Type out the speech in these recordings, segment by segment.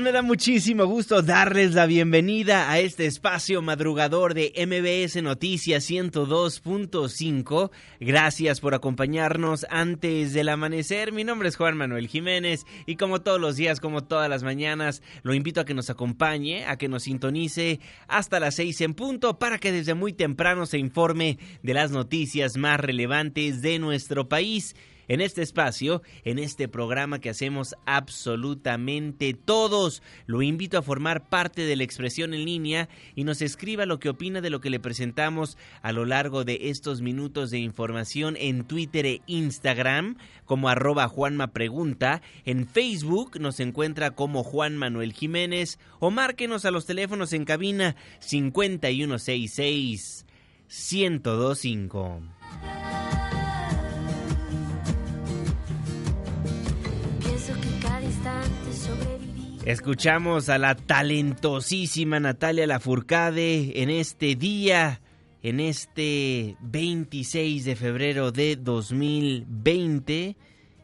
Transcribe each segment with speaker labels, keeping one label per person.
Speaker 1: Me da muchísimo gusto darles la bienvenida a este espacio madrugador de MBS Noticias 102.5. Gracias por acompañarnos antes del amanecer. Mi nombre es Juan Manuel Jiménez y como todos los días, como todas las mañanas, lo invito a que nos acompañe, a que nos sintonice hasta las seis en punto para que desde muy temprano se informe de las noticias más relevantes de nuestro país en este espacio, en este programa que hacemos absolutamente todos. Lo invito a formar parte de la expresión en línea y nos escriba lo que opina de lo que le presentamos a lo largo de estos minutos de información en Twitter e Instagram como arroba Juanma Pregunta. En Facebook nos encuentra como Juan Manuel Jiménez o márquenos a los teléfonos en cabina 5166 1025. Escuchamos a la talentosísima Natalia Lafourcade en este día, en este 26 de febrero de 2020,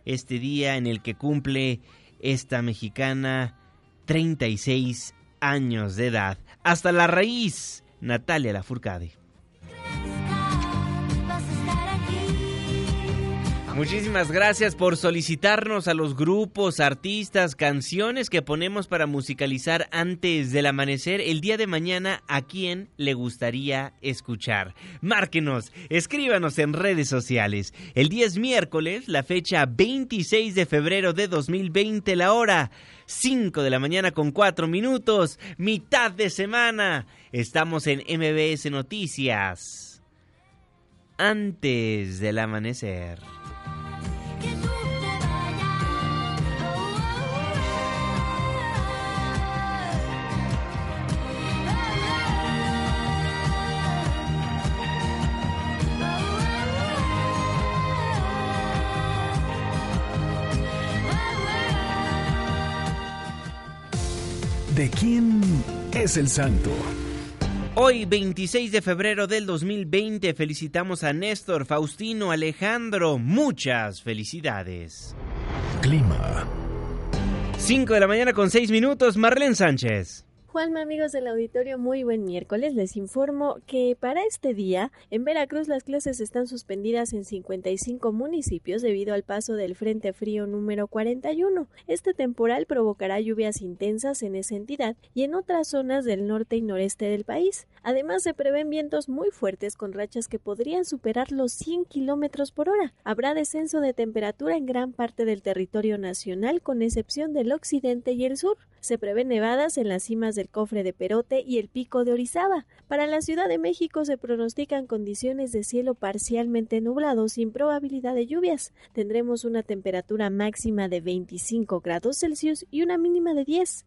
Speaker 1: este día en el que cumple esta mexicana 36 años de edad. Hasta la raíz, Natalia Lafourcade. Muchísimas gracias por solicitarnos a los grupos, artistas, canciones que ponemos para musicalizar antes del amanecer el día de mañana a quien le gustaría escuchar. Márquenos, escríbanos en redes sociales. El día es miércoles, la fecha 26 de febrero de 2020, la hora 5 de la mañana con 4 minutos, mitad de semana. Estamos en MBS Noticias. Antes del amanecer.
Speaker 2: ¿De quién es el santo?
Speaker 1: Hoy, 26 de febrero del 2020, felicitamos a Néstor, Faustino, Alejandro. Muchas felicidades.
Speaker 2: Clima.
Speaker 1: 5 de la mañana con 6 minutos, Marlene Sánchez.
Speaker 3: Juanma, amigos del auditorio, muy buen miércoles. Les informo que para este día, en Veracruz las clases están suspendidas en 55 municipios debido al paso del Frente Frío número 41. Este temporal provocará lluvias intensas en esa entidad y en otras zonas del norte y noreste del país. Además, se prevén vientos muy fuertes con rachas que podrían superar los 100 kilómetros por hora. Habrá descenso de temperatura en gran parte del territorio nacional, con excepción del occidente y el sur. Se prevén nevadas en las cimas del cofre de Perote y el pico de Orizaba. Para la Ciudad de México se pronostican condiciones de cielo parcialmente nublado sin probabilidad de lluvias. Tendremos una temperatura máxima de 25 grados Celsius y una mínima de 10.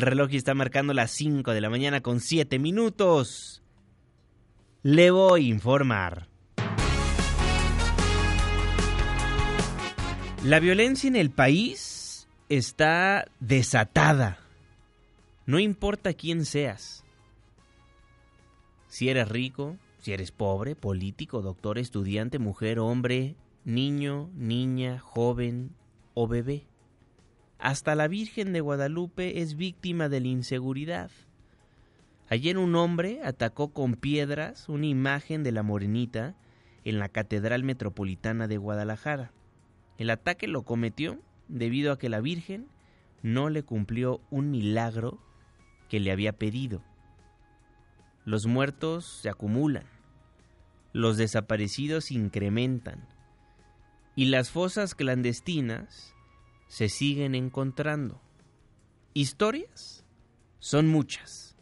Speaker 1: reloj está marcando las 5 de la mañana con 7 minutos. Le voy a informar. La violencia en el país está desatada. No importa quién seas. Si eres rico, si eres pobre, político, doctor, estudiante, mujer, hombre, niño, niña, joven o bebé. Hasta la Virgen de Guadalupe es víctima de la inseguridad. Ayer un hombre atacó con piedras una imagen de la Morenita en la Catedral Metropolitana de Guadalajara. El ataque lo cometió debido a que la Virgen no le cumplió un milagro que le había pedido. Los muertos se acumulan, los desaparecidos incrementan y las fosas clandestinas se siguen encontrando. Historias son muchas.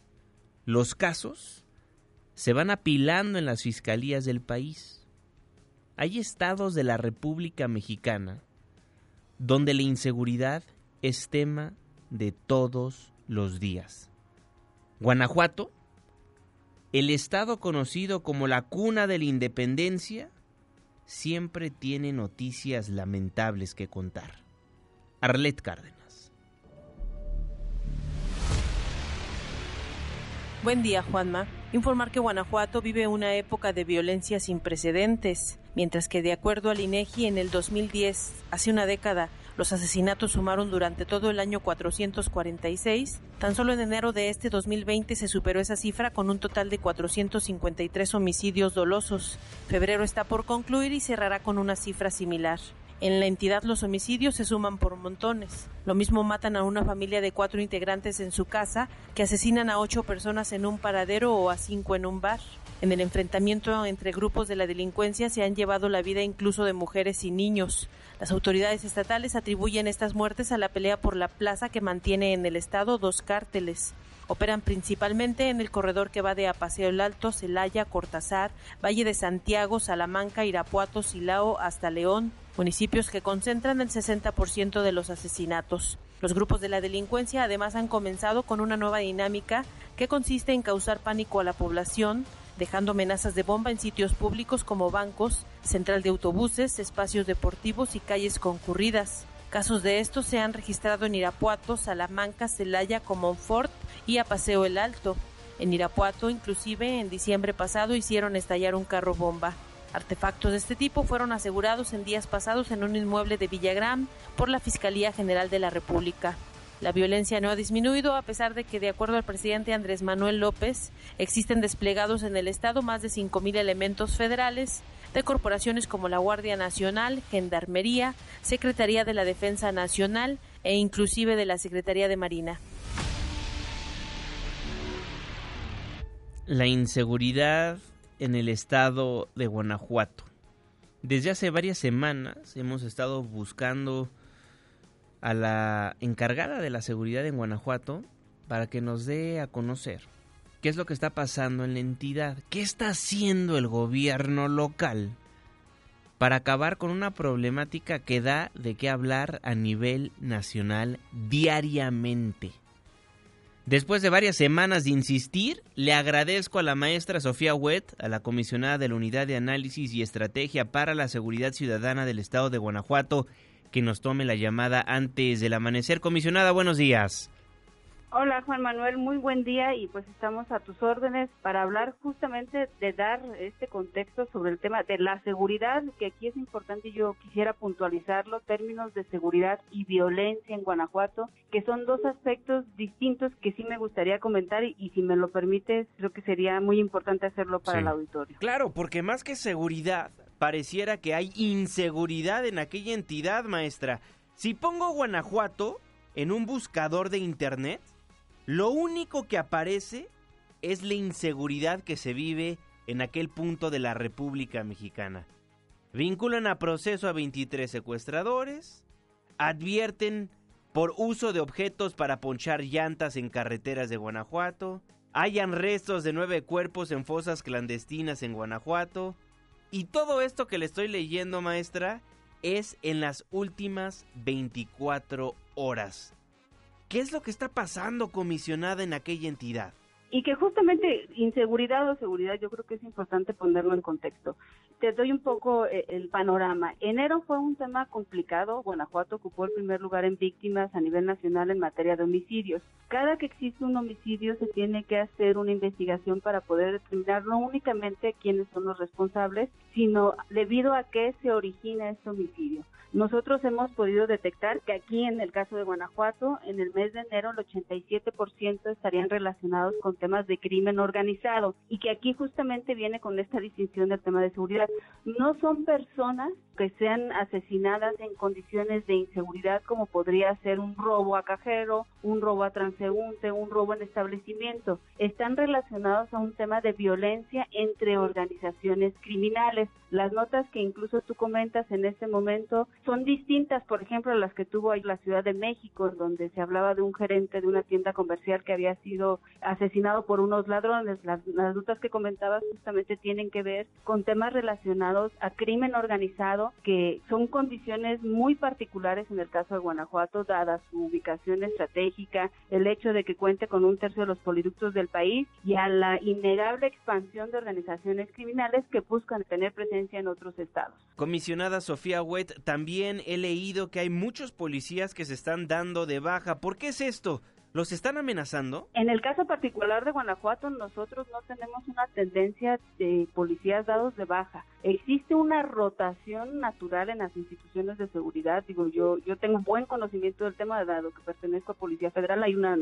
Speaker 1: Los casos se van apilando en las fiscalías del país. Hay estados de la República Mexicana donde la inseguridad es tema de todos los días. Guanajuato, el estado conocido como la cuna de la independencia, siempre tiene noticias lamentables que contar. Arlet Cárdenas.
Speaker 4: Buen día, Juanma. Informar que Guanajuato vive una época de violencia sin precedentes, mientras que de acuerdo al INEGI en el 2010, hace una década, los asesinatos sumaron durante todo el año 446. Tan solo en enero de este 2020 se superó esa cifra con un total de 453 homicidios dolosos. Febrero está por concluir y cerrará con una cifra similar. En la entidad los homicidios se suman por montones. Lo mismo matan a una familia de cuatro integrantes en su casa que asesinan a ocho personas en un paradero o a cinco en un bar. En el enfrentamiento entre grupos de la delincuencia se han llevado la vida incluso de mujeres y niños. Las autoridades estatales atribuyen estas muertes a la pelea por la plaza que mantiene en el estado dos cárteles. Operan principalmente en el corredor que va de Apaseo el Alto, Celaya, Cortázar, Valle de Santiago, Salamanca, Irapuato, Silao hasta León, municipios que concentran el 60% de los asesinatos. Los grupos de la delincuencia además han comenzado con una nueva dinámica que consiste en causar pánico a la población, dejando amenazas de bomba en sitios públicos como bancos, central de autobuses, espacios deportivos y calles concurridas. Casos de estos se han registrado en Irapuato, Salamanca, Celaya, Comonfort y a Paseo el Alto. En Irapuato, inclusive, en diciembre pasado hicieron estallar un carro bomba. Artefactos de este tipo fueron asegurados en días pasados en un inmueble de Villagrán por la Fiscalía General de la República. La violencia no ha disminuido a pesar de que, de acuerdo al presidente Andrés Manuel López, existen desplegados en el Estado más de 5.000 elementos federales de corporaciones como la Guardia Nacional, Gendarmería, Secretaría de la Defensa Nacional e inclusive de la Secretaría de Marina.
Speaker 1: La inseguridad en el estado de Guanajuato. Desde hace varias semanas hemos estado buscando a la encargada de la seguridad en Guanajuato para que nos dé a conocer qué es lo que está pasando en la entidad, qué está haciendo el gobierno local para acabar con una problemática que da de qué hablar a nivel nacional diariamente. Después de varias semanas de insistir, le agradezco a la maestra Sofía Wett, a la comisionada de la Unidad de Análisis y Estrategia para la Seguridad Ciudadana del Estado de Guanajuato, que nos tome la llamada antes del amanecer. Comisionada, buenos días.
Speaker 5: Hola Juan Manuel, muy buen día y pues estamos a tus órdenes para hablar justamente de dar este contexto sobre el tema de la seguridad, que aquí es importante y yo quisiera puntualizarlo, términos de seguridad y violencia en Guanajuato, que son dos aspectos distintos que sí me gustaría comentar y, si me lo permites, creo que sería muy importante hacerlo para el auditorio.
Speaker 1: Claro, porque más que seguridad, pareciera que hay inseguridad en aquella entidad, maestra. Si pongo Guanajuato en un buscador de internet, lo único que aparece es la inseguridad que se vive en aquel punto de la República Mexicana. Vinculan a proceso a 23 secuestradores, advierten por uso de objetos para ponchar llantas en carreteras de Guanajuato, hayan restos de nueve cuerpos en fosas clandestinas en Guanajuato, y todo esto que le estoy leyendo, maestra, es en las últimas 24 horas. ¿Qué es lo que está pasando, comisionada, en aquella entidad?
Speaker 5: y que justamente inseguridad o seguridad yo creo que es importante ponerlo en contexto. Te doy un poco eh, el panorama. Enero fue un tema complicado. Guanajuato ocupó el primer lugar en víctimas a nivel nacional en materia de homicidios. Cada que existe un homicidio se tiene que hacer una investigación para poder determinar no únicamente quiénes son los responsables, sino debido a qué se origina este homicidio. Nosotros hemos podido detectar que aquí en el caso de Guanajuato, en el mes de enero el 87% estarían relacionados con temas de crimen organizado y que aquí justamente viene con esta distinción del tema de seguridad. No son personas que sean asesinadas en condiciones de inseguridad como podría ser un robo a cajero, un robo a transeúnte, un robo en establecimiento. Están relacionados a un tema de violencia entre organizaciones criminales. Las notas que incluso tú comentas en este momento son distintas, por ejemplo, las que tuvo ahí la Ciudad de México, donde se hablaba de un gerente de una tienda comercial que había sido asesinado por unos ladrones. Las, notas que comentabas justamente tienen que ver con temas relacionados a crimen organizado, que son condiciones muy particulares en el caso de Guanajuato, dada su ubicación estratégica, el hecho de que cuente con un tercio de los poliductos del país y a la innegable expansión de organizaciones criminales que buscan tener presencia en otros estados.
Speaker 1: Comisionada Sofía Huet, también he leído que hay muchos policías que se están dando de baja. ¿Por qué es esto? ¿Los están amenazando?
Speaker 5: En el caso particular de Guanajuato, nosotros no tenemos una tendencia de policías dados de baja. Existe una rotación natural en las instituciones de seguridad. Digo, yo yo tengo buen conocimiento del tema, dado que pertenezco a Policía Federal, hay una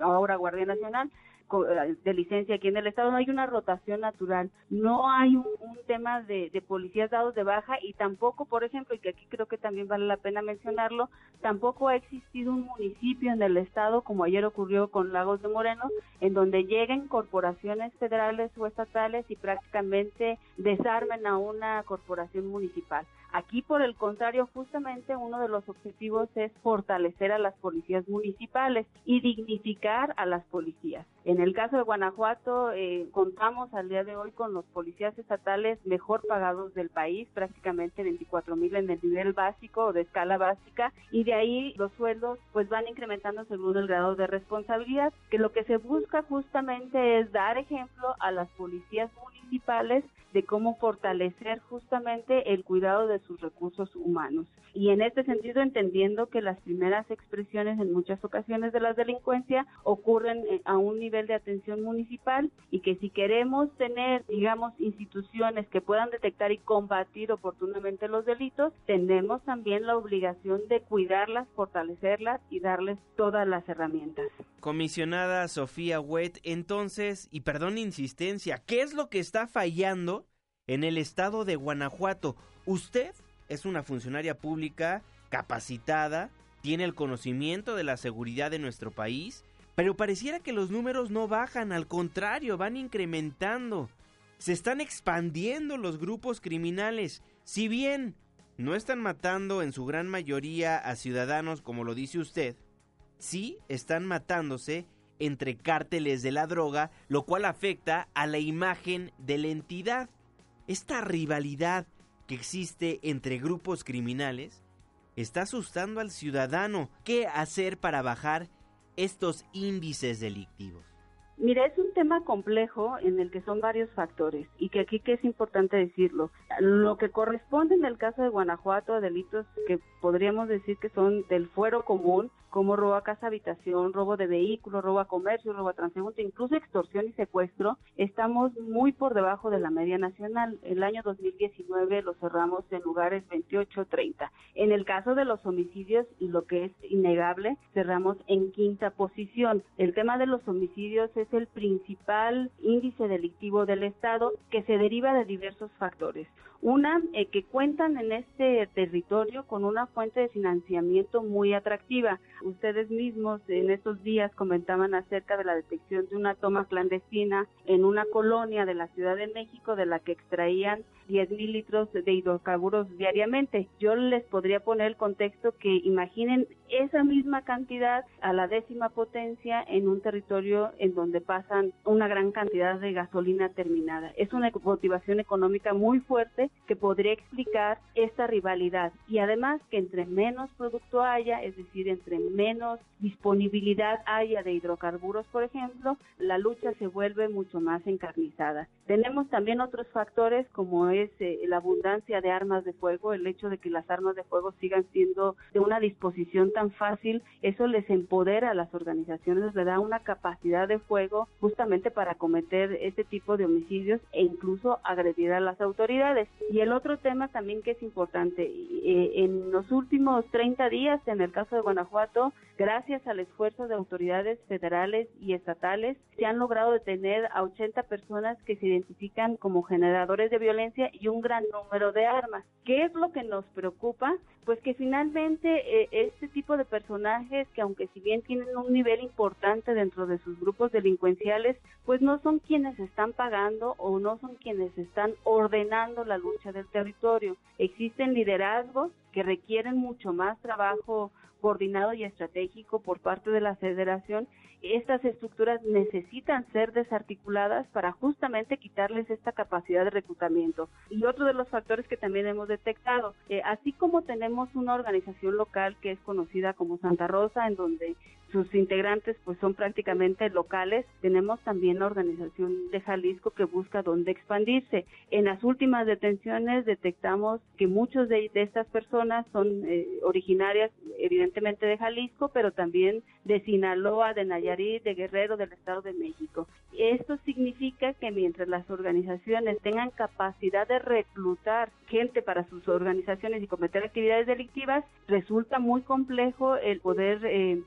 Speaker 5: ahora Guardia Nacional, de licencia aquí en el estado, no hay una rotación natural, no hay un, tema de, de, policías dados de baja y tampoco, por ejemplo, y que aquí creo que también vale la pena mencionarlo, tampoco ha existido un municipio en el estado, como ayer ocurrió con Lagos de Moreno, en donde lleguen corporaciones federales o estatales y prácticamente desarmen a una corporación municipal. Aquí, por el contrario, justamente uno de los objetivos es fortalecer a las policías municipales y dignificar a las policías. En el caso de Guanajuato, eh, contamos al día de hoy con los policías estatales mejor pagados del país, prácticamente 24 mil en el nivel básico o de escala básica, y de ahí los sueldos pues van incrementando según el grado de responsabilidad, que lo que se busca justamente es dar ejemplo a las policías municipales de cómo fortalecer justamente el cuidado sus recursos humanos. Y en este sentido, entendiendo que las primeras expresiones en muchas ocasiones de la delincuencia ocurren eh, a un nivel de atención municipal y que si queremos tener, digamos, instituciones que puedan detectar y combatir oportunamente los delitos, tenemos también la obligación de cuidarlas, fortalecerlas y darles todas las herramientas.
Speaker 1: Comisionada Sofía Wet, entonces, y perdón insistencia, ¿qué es lo que está fallando en el estado de Guanajuato? Usted es una funcionaria pública capacitada, tiene el conocimiento de la seguridad de nuestro país, pero pareciera que los números no bajan, al contrario, van incrementando. Se están expandiendo los grupos criminales. Si bien no están matando en su gran mayoría a ciudadanos como lo dice usted, sí están matándose entre cárteles de la droga, lo cual afecta a la imagen de la entidad. Esta rivalidad que existe entre grupos criminales está asustando al ciudadano. ¿Qué hacer para bajar estos índices delictivos?
Speaker 5: Mira, es un tema complejo en el que son varios factores y que aquí que es importante decirlo. Lo que corresponde en el caso de Guanajuato a delitos que podríamos decir que son del fuero común, como robo a casa habitación, robo de vehículos, robo a comercio, robo a transeúnte, incluso extorsión y secuestro, estamos muy por debajo de la media nacional. El año 2019 lo cerramos en lugares 28-30. En el caso de los homicidios, lo que es innegable, cerramos en quinta posición. El tema de los homicidios es el principal índice delictivo del Estado que se deriva de diversos factores. Una, eh, que cuentan en este territorio con una fuente de financiamiento muy atractiva. Ustedes mismos en estos días comentaban acerca de la detección de una toma clandestina en una colonia de la Ciudad de México de la que extraían 10 mil litros de hidrocarburos diariamente. Yo les podría poner el contexto que imaginen esa misma cantidad a la décima potencia en un territorio en donde pasan una gran cantidad de gasolina terminada. Es una motivación económica muy fuerte que podría explicar esta rivalidad y además que entre menos producto haya, es decir, entre menos disponibilidad haya de hidrocarburos, por ejemplo, la lucha se vuelve mucho más encarnizada. Tenemos también otros factores como es eh, la abundancia de armas de fuego, el hecho de que las armas de fuego sigan siendo de una disposición tan fácil, eso les empodera a las organizaciones, les da una capacidad de fuego justamente para cometer este tipo de homicidios e incluso agredir a las autoridades. Y el otro tema también que es importante, eh, en los últimos 30 días, en el caso de Guanajuato, gracias al esfuerzo de autoridades federales y estatales, se han logrado detener a 80 personas que se identifican como generadores de violencia y un gran número de armas. ¿Qué es lo que nos preocupa? Pues que finalmente eh, este tipo de personajes que aunque si bien tienen un nivel importante dentro de sus grupos delincuenciales, pues no son quienes están pagando o no son quienes están ordenando la lucha del territorio. Existen liderazgos que requieren mucho más trabajo coordinado y estratégico por parte de la federación, estas estructuras necesitan ser desarticuladas para justamente quitarles esta capacidad de reclutamiento. Y otro de los factores que también hemos detectado, eh, así como tenemos una organización local que es conocida como Santa Rosa, en donde sus integrantes pues son prácticamente locales. Tenemos también la organización de Jalisco que busca dónde expandirse. En las últimas detenciones detectamos que muchos de, estas personas son eh, originarias evidentemente de Jalisco, pero también de Sinaloa, de Nayarit, de Guerrero, del Estado de México. Esto significa que mientras las organizaciones tengan capacidad de reclutar gente para sus organizaciones y cometer actividades delictivas, resulta muy complejo el poder eh,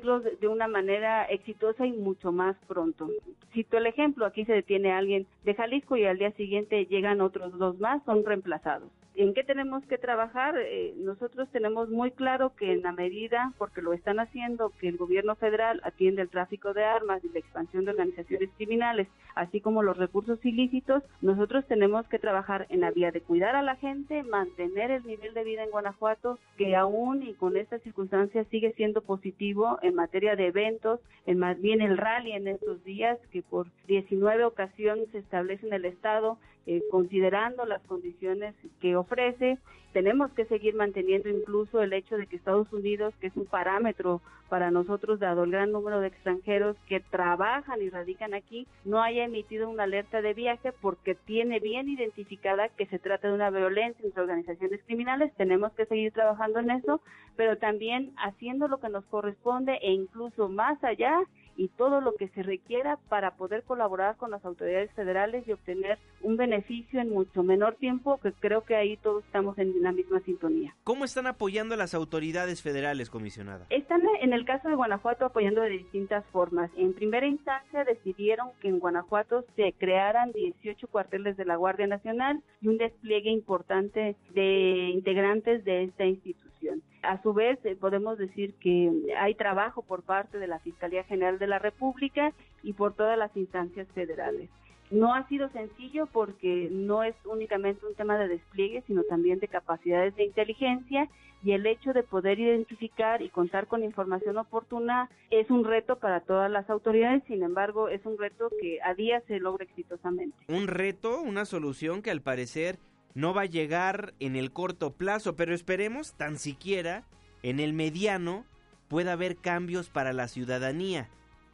Speaker 5: de una manera exitosa y mucho más pronto. Cito el ejemplo, aquí se detiene alguien de Jalisco y al día siguiente llegan otros dos más, son reemplazados. ¿En qué tenemos que trabajar? Eh, nosotros tenemos muy claro que en la medida, porque lo están haciendo, que el gobierno federal atiende el tráfico de armas y la expansión de organizaciones criminales, así como los recursos ilícitos, nosotros tenemos que trabajar en la vía de cuidar a la gente, mantener el nivel de vida en Guanajuato, que aún y con estas circunstancias sigue siendo positivo en materia de eventos, en más bien el rally en estos días, que por 19 ocasiones se establece en el Estado, eh, considerando las condiciones que ofrece. Tenemos que seguir manteniendo incluso el hecho de que Estados Unidos, que es un parámetro para nosotros, dado el gran número de extranjeros que trabajan y radican aquí, no haya emitido una alerta de viaje porque tiene bien identificada que se trata de una violencia entre organizaciones criminales. Tenemos que seguir trabajando en eso, pero también haciendo lo que nos corresponde e incluso más allá y todo lo que se requiera para poder colaborar con las autoridades federales y obtener un beneficio en mucho menor tiempo, que creo que ahí todos estamos en la misma sintonía.
Speaker 1: ¿Cómo están apoyando a las autoridades federales, comisionada?
Speaker 5: Están en el caso de Guanajuato apoyando de distintas formas. En primera instancia decidieron que en Guanajuato se crearan 18 cuarteles de la Guardia Nacional y un despliegue importante de integrantes de esta institución. A su vez, eh, podemos decir que hay trabajo por parte de la Fiscalía General de la República y por todas las instancias federales. No ha sido sencillo porque no es únicamente un tema de despliegue, sino también de capacidades de inteligencia y el hecho de poder identificar y contar con información oportuna es un reto para todas las autoridades, sin embargo es un reto que a día se logra exitosamente.
Speaker 1: Un reto, una solución que al parecer no va a llegar en el corto plazo, pero esperemos tan siquiera en el mediano pueda haber cambios para la ciudadanía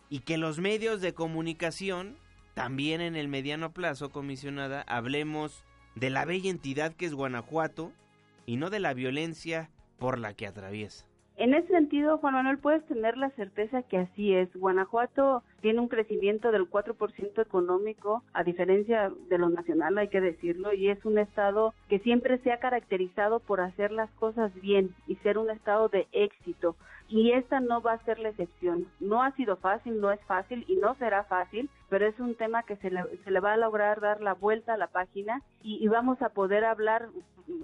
Speaker 1: y que los medios de comunicación, también en el mediano plazo, comisionada, hablemos de la bella entidad que es Guanajuato y no de la violencia por la que atraviesa.
Speaker 5: En ese sentido, Juan Manuel, puedes tener la certeza que así es. Guanajuato tiene un crecimiento del 4% económico, a diferencia de lo nacional, hay que decirlo, y es un estado que siempre se ha caracterizado por hacer las cosas bien y ser un estado de éxito. Y esta no va a ser la excepción. No ha sido fácil, no es fácil y no será fácil, pero es un tema que se le, se le va a lograr dar la vuelta a la página y, y vamos a poder hablar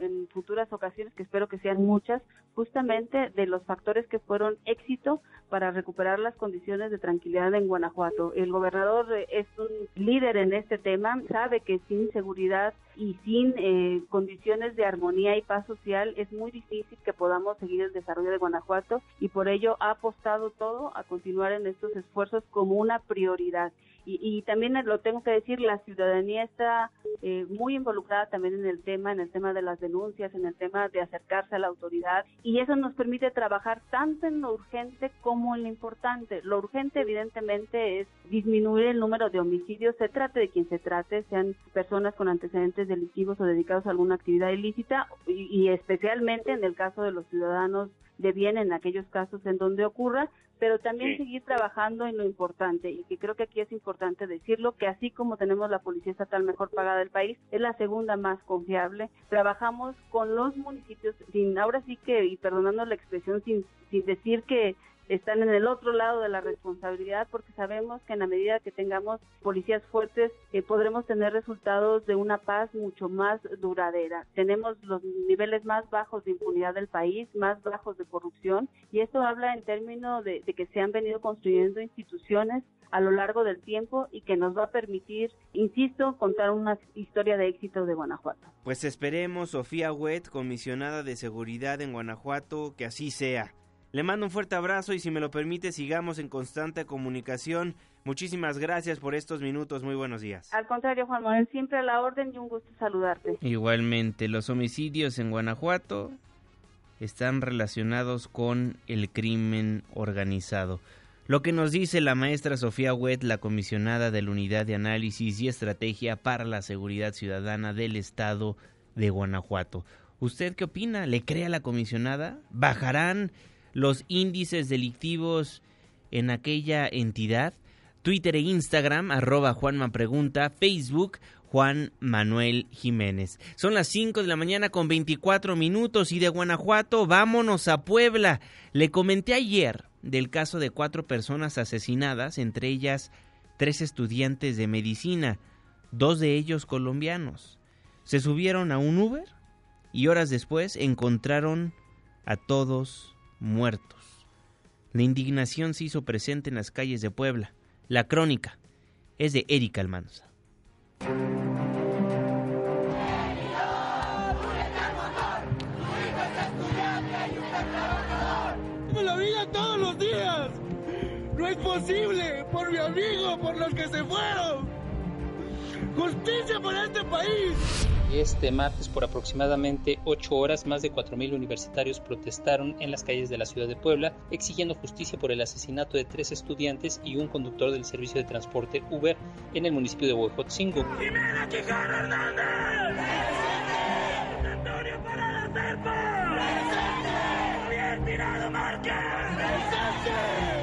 Speaker 5: en futuras ocasiones, que espero que sean muchas, justamente de los factores que fueron éxito para recuperar las condiciones de tranquilidad en Guanajuato. El gobernador es un líder en este tema, sabe que sin seguridad y sin eh, condiciones de armonía y paz social es muy difícil que podamos seguir el desarrollo de Guanajuato y por ello ha apostado todo a continuar en estos esfuerzos como una prioridad. Y, también lo tengo que decir, la ciudadanía está eh, muy involucrada también en el tema, en el tema de las denuncias, en el tema de acercarse a la autoridad y eso nos permite trabajar tanto en lo urgente como en lo importante. Lo urgente evidentemente es disminuir el número de homicidios, se trate de quien se trate, sean personas con antecedentes delictivos o dedicados a alguna actividad ilícita y especialmente en el caso de los ciudadanos de bien en aquellos casos en donde ocurra, pero también seguir trabajando en lo importante y que creo que aquí es importante decirlo que así como tenemos la policía estatal mejor pagada del país es la segunda más confiable. Trabajamos con los municipios sin ahora sí que y perdonando la expresión sin sin decir que están en el otro lado de la responsabilidad porque sabemos que en la medida que tengamos policías fuertes eh, podremos tener resultados de una paz mucho más duradera. Tenemos los niveles más bajos de impunidad del país, más bajos de corrupción y esto habla en términos de, que se han venido construyendo instituciones a lo largo del tiempo y que nos va a permitir, insisto, contar una historia de éxito de Guanajuato.
Speaker 1: Pues esperemos, Sofía Huet, comisionada de seguridad en Guanajuato, que así sea. Le mando un fuerte abrazo y si me lo permite sigamos en constante comunicación. Muchísimas gracias por estos minutos. Muy buenos días.
Speaker 5: Al contrario, Juan Manuel, siempre a la orden y un gusto saludarte.
Speaker 1: Igualmente, los homicidios en Guanajuato están relacionados con el crimen organizado. Lo que nos dice la maestra Sofía Huet, la comisionada de la Unidad de Análisis y Estrategia para la Seguridad Ciudadana del Estado de Guanajuato. ¿Usted qué opina? ¿Le cree a la comisionada? ¿Bajarán los índices delictivos en aquella entidad. Twitter e Instagram, arroba Juanma Pregunta, Facebook, Juan Manuel Jiménez. Son las 5 de la mañana con 24 minutos y de Guanajuato vámonos a Puebla. Le comenté ayer del caso de cuatro personas asesinadas, entre ellas tres estudiantes de medicina, dos de ellos colombianos. Se subieron a un Uber y horas después encontraron a todos muertos. La indignación se hizo presente en las calles de Puebla. La crónica es de Erika Almanza.
Speaker 6: ¡Me la vida todos los días! ¡No es posible! ¡Por mi amigo! ¡Por los que se fueron! ¡Justicia para este país!
Speaker 7: Este martes, por aproximadamente ocho horas, más de 4.000 universitarios protestaron en las calles de la ciudad de Puebla, exigiendo justicia por el asesinato de tres estudiantes y un conductor del servicio de transporte Uber en el municipio de Huejotzingo.
Speaker 6: ¡Jimena Quijano Hernández! ¡Presente! ¡Antonio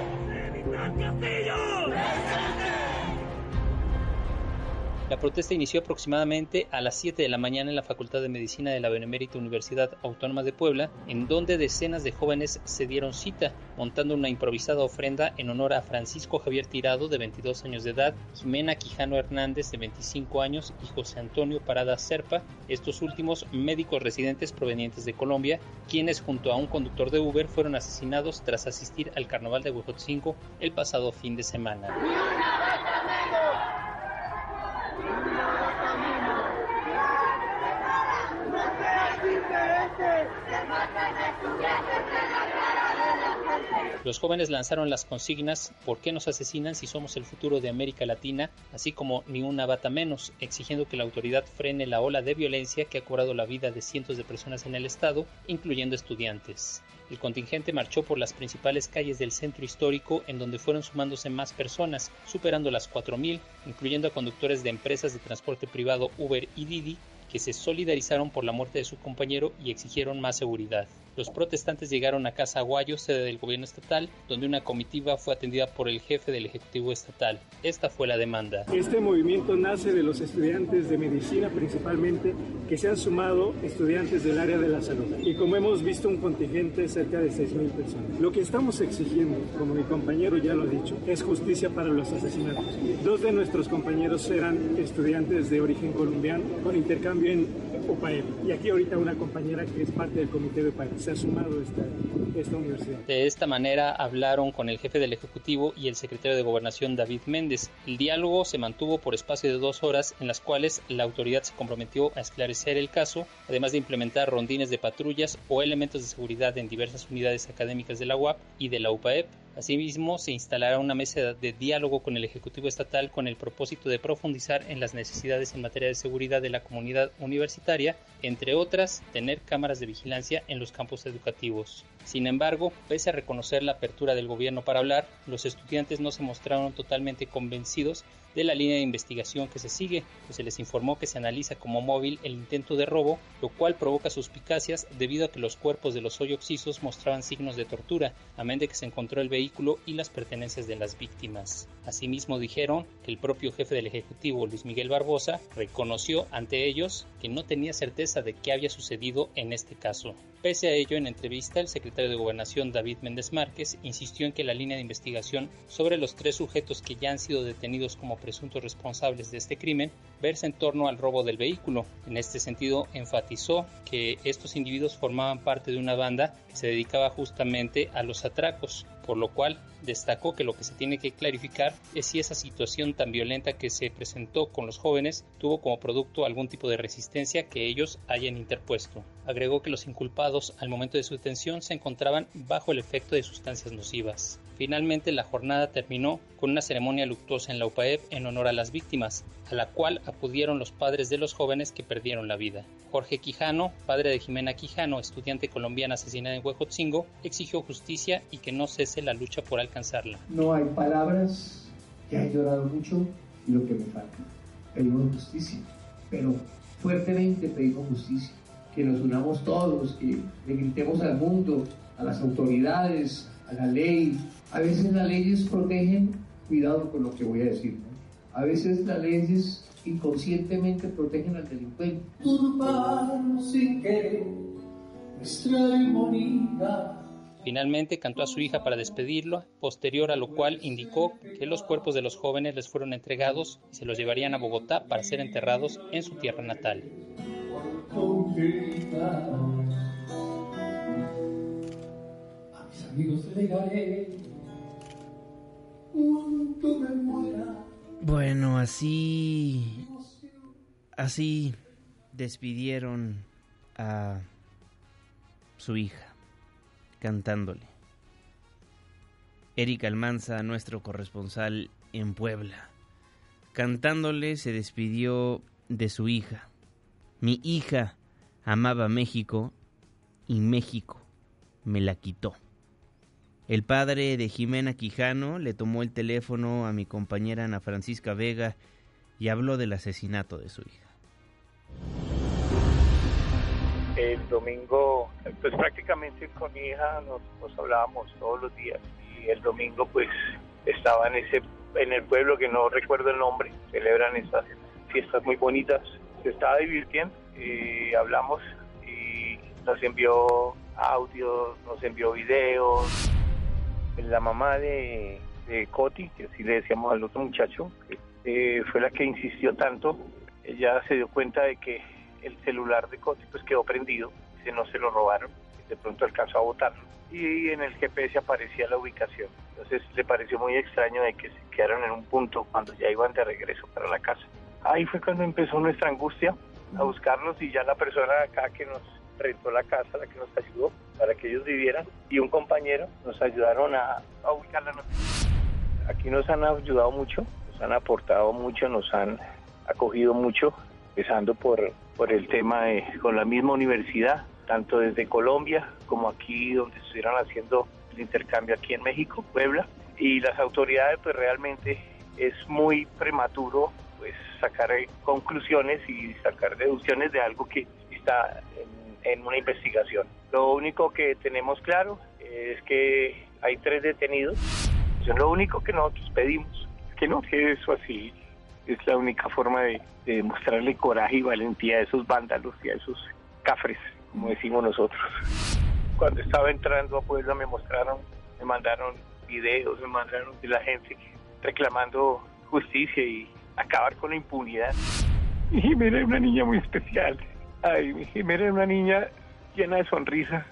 Speaker 7: La protesta inició aproximadamente a las 7 de la mañana en la Facultad de Medicina de la Benemérita Universidad Autónoma de Puebla, en donde decenas de jóvenes se dieron cita, montando una improvisada ofrenda en honor a Francisco Javier Tirado, de 22 años de edad, Jimena Quijano Hernández, de 25 años, y José Antonio Parada Serpa, estos últimos médicos residentes provenientes de Colombia, quienes junto a un conductor de Uber fueron asesinados tras asistir al carnaval de Huejotzingo el pasado fin de semana. Yeah. Los jóvenes lanzaron las consignas ¿Por qué nos asesinan si somos el futuro de América Latina? así como Ni una bata menos, exigiendo que la autoridad frene la ola de violencia que ha cobrado la vida de cientos de personas en el estado, incluyendo estudiantes. El contingente marchó por las principales calles del centro histórico en donde fueron sumándose más personas, superando las 4.000, incluyendo a conductores de empresas de transporte privado Uber y Didi, que se solidarizaron por la muerte de su compañero y exigieron más seguridad. Los protestantes llegaron a Casa Aguayo, sede del gobierno estatal, donde una comitiva fue atendida por el jefe del Ejecutivo Estatal. Esta fue la demanda.
Speaker 8: Este movimiento nace de los estudiantes de medicina principalmente, que se han sumado estudiantes del área de la salud. Y como hemos visto, un contingente cerca de 6.000 personas. Lo que estamos exigiendo, como mi compañero ya lo ha dicho, es justicia para los asesinatos. Dos de nuestros compañeros eran estudiantes de origen colombiano con intercambio bien UPAEP. Y aquí ahorita una compañera que es parte del comité de UPAEP se ha sumado esta, esta universidad.
Speaker 7: De esta manera hablaron con el jefe del Ejecutivo y el secretario de Gobernación David Méndez. El diálogo se mantuvo por espacio de dos horas en las cuales la autoridad se comprometió a esclarecer el caso, además de implementar rondines de patrullas o elementos de seguridad en diversas unidades académicas de la UAP y de la UPAEP. Asimismo, se instalará una mesa de diálogo con el Ejecutivo Estatal con el propósito de profundizar en las necesidades en materia de seguridad de la comunidad universitaria, entre otras, tener cámaras de vigilancia en los campos educativos. Sin embargo, pese a reconocer la apertura del gobierno para hablar, los estudiantes no se mostraron totalmente convencidos de la línea de investigación que se sigue, pues se les informó que se analiza como móvil el intento de robo, lo cual provoca suspicacias debido a que los cuerpos de los hoy oxisos mostraban signos de tortura, a de que se encontró el vehículo y las pertenencias de las víctimas. Asimismo dijeron que el propio jefe del Ejecutivo, Luis Miguel Barbosa, reconoció ante ellos que no tenía certeza de qué había sucedido en este caso. Pese a ello, en entrevista, el secretario de Gobernación, David Méndez Márquez, insistió en que la línea de investigación sobre los tres sujetos que ya han sido detenidos como presuntos responsables de este crimen verse en torno al robo del vehículo. En este sentido, enfatizó que estos individuos formaban parte de una banda que se dedicaba justamente a los atracos, por lo cual destacó que lo que se tiene que clarificar es si esa situación tan violenta que se presentó con los jóvenes tuvo como producto algún tipo de resistencia que ellos hayan interpuesto. Agregó que los inculpados al momento de su detención se encontraban bajo el efecto de sustancias nocivas. Finalmente la jornada terminó con una ceremonia luctuosa en la UPAEP en honor a las víctimas, a la cual acudieron los padres de los jóvenes que perdieron la vida. Jorge Quijano, padre de Jimena Quijano, estudiante colombiana asesinada en Huejotzingo, exigió justicia y que no cese la lucha por alcanzarla.
Speaker 9: No hay palabras, que he llorado mucho y lo que me falta. Pedimos justicia, pero fuertemente pedimos justicia. Que nos unamos todos, que le gritemos al mundo, a las autoridades, a la ley. A veces las leyes protegen, cuidado con lo que voy a decir, a veces las leyes inconscientemente protegen al delincuente.
Speaker 7: Finalmente cantó a su hija para despedirlo, posterior a lo cual indicó que los cuerpos de los jóvenes les fueron entregados y se los llevarían a Bogotá para ser enterrados en su tierra natal.
Speaker 1: Bueno, así. Así despidieron a su hija, cantándole. Erika Almanza, nuestro corresponsal en Puebla. Cantándole se despidió de su hija. Mi hija amaba México y México me la quitó. El padre de Jimena Quijano le tomó el teléfono a mi compañera Ana Francisca Vega y habló del asesinato de su hija.
Speaker 10: El domingo, pues prácticamente con mi hija nos, hablábamos todos los días y el domingo pues estaba en ese en el pueblo que no recuerdo el nombre, celebran estas fiestas muy bonitas, se estaba divirtiendo y hablamos y nos envió audios, nos envió videos, la mamá de, Coti, que así le decíamos al otro muchacho, eh, fue la que insistió tanto. Ella se dio cuenta de que el celular de Coti pues quedó prendido, que no se lo robaron, de pronto alcanzó a botarlo. Y en el GPS aparecía la ubicación. Entonces le pareció muy extraño de que se quedaron en un punto cuando ya iban de regreso para la casa. Ahí fue cuando empezó nuestra angustia a buscarlos y ya la persona acá que nos rentó la casa, la que nos ayudó para que ellos vivieran, y un compañero nos ayudaron a, a ubicar la noticia. Aquí nos han ayudado mucho, nos han aportado mucho, nos han acogido mucho, empezando por, por el tema de, con la misma universidad, tanto desde Colombia como aquí donde estuvieron haciendo el intercambio aquí en México, Puebla, y las autoridades pues realmente es muy prematuro pues sacar conclusiones y sacar deducciones de algo que está en en una investigación. Lo único que tenemos claro es que hay tres detenidos. Es lo único que nosotros pedimos. Que no que eso así es la única forma de, de mostrarle coraje y valentía a esos vándalos y a esos cafres, como decimos nosotros. Cuando estaba entrando a Puebla me mostraron, me mandaron videos, me mandaron de la gente reclamando justicia y acabar con la impunidad. Mi Jimena era una niña muy especial. Ay, mi Jimena era una niña llena de sonrisa.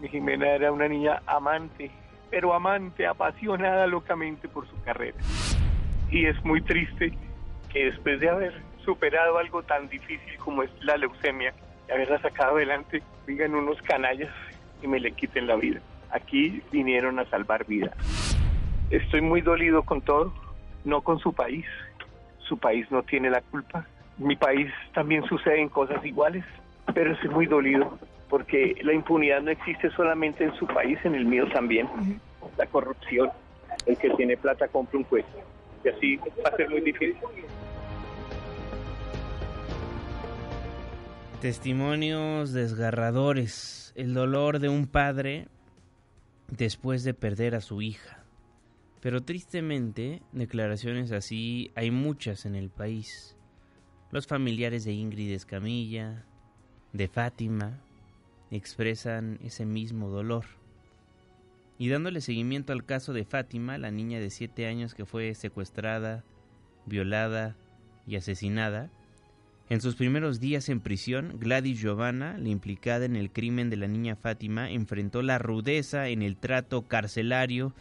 Speaker 10: Mi Jimena era una niña amante, pero amante, apasionada locamente por su carrera. Y es muy triste que después de haber superado algo tan difícil como es la leucemia, y haberla sacado adelante, vengan unos canallas y me le quiten la vida. Aquí vinieron a salvar vidas. Estoy muy dolido con todo, no con su país. Su país no tiene la culpa. Mi país también suceden cosas iguales, pero estoy muy dolido porque la impunidad no existe solamente en su país, en el mío también. La corrupción, el que tiene plata compra un juez. Y así va a ser muy difícil.
Speaker 1: Testimonios desgarradores. El dolor de un padre después de perder a su hija. Pero tristemente, declaraciones así hay muchas en el país. Los familiares de Ingrid Escamilla, de Fátima, expresan ese mismo dolor. Y dándole seguimiento al caso de Fátima, la niña de 7 años que fue secuestrada, violada y asesinada, en sus primeros días en prisión, Gladys Giovanna, la implicada en el crimen de la niña Fátima, enfrentó la rudeza en el trato carcelario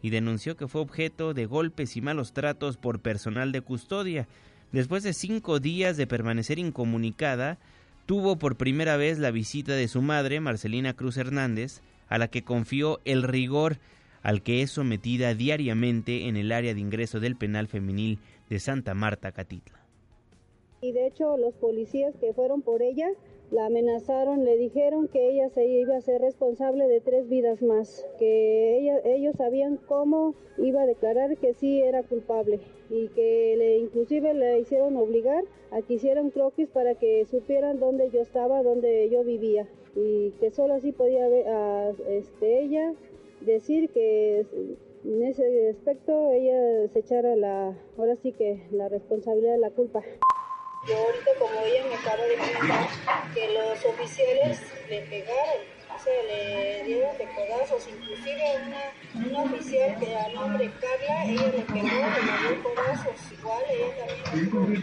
Speaker 1: y denunció que fue objeto de golpes y malos tratos por personal de custodia. Después de cinco días de permanecer incomunicada, tuvo por primera vez la visita de su madre, Marcelina Cruz Hernández, a la que confió el rigor al que es sometida diariamente en el área de ingreso del penal femenil de Santa Marta, Catitla.
Speaker 11: Y de hecho los policías que fueron por ella la amenazaron, le dijeron que ella se iba a ser responsable de tres vidas más, que ellos sabían cómo iba a declarar que sí era culpable y que le, inclusive le hicieron obligar a que hiciera un croquis para que supieran dónde yo estaba, dónde yo vivía y que solo así podía ver a, este, ella decir que en ese aspecto ella se echara la, ahora sí que la responsabilidad de la culpa. Yo ahorita, como ella me acaba de comentar, que los oficiales le pegaron, o sea, le dieron de codazos, inclusive una, una oficial que a nombre Carla, ella le pegó, le dio codazos, igual ella también estuvo a que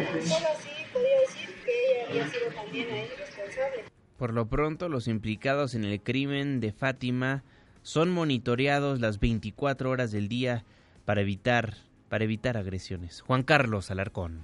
Speaker 11: ella solo así podía decir que ella había sido también ahí responsable.
Speaker 1: Por lo pronto, los implicados en el crimen de Fátima son monitoreados las 24 horas del día para evitar para evitar agresiones. Juan Carlos Alarcón.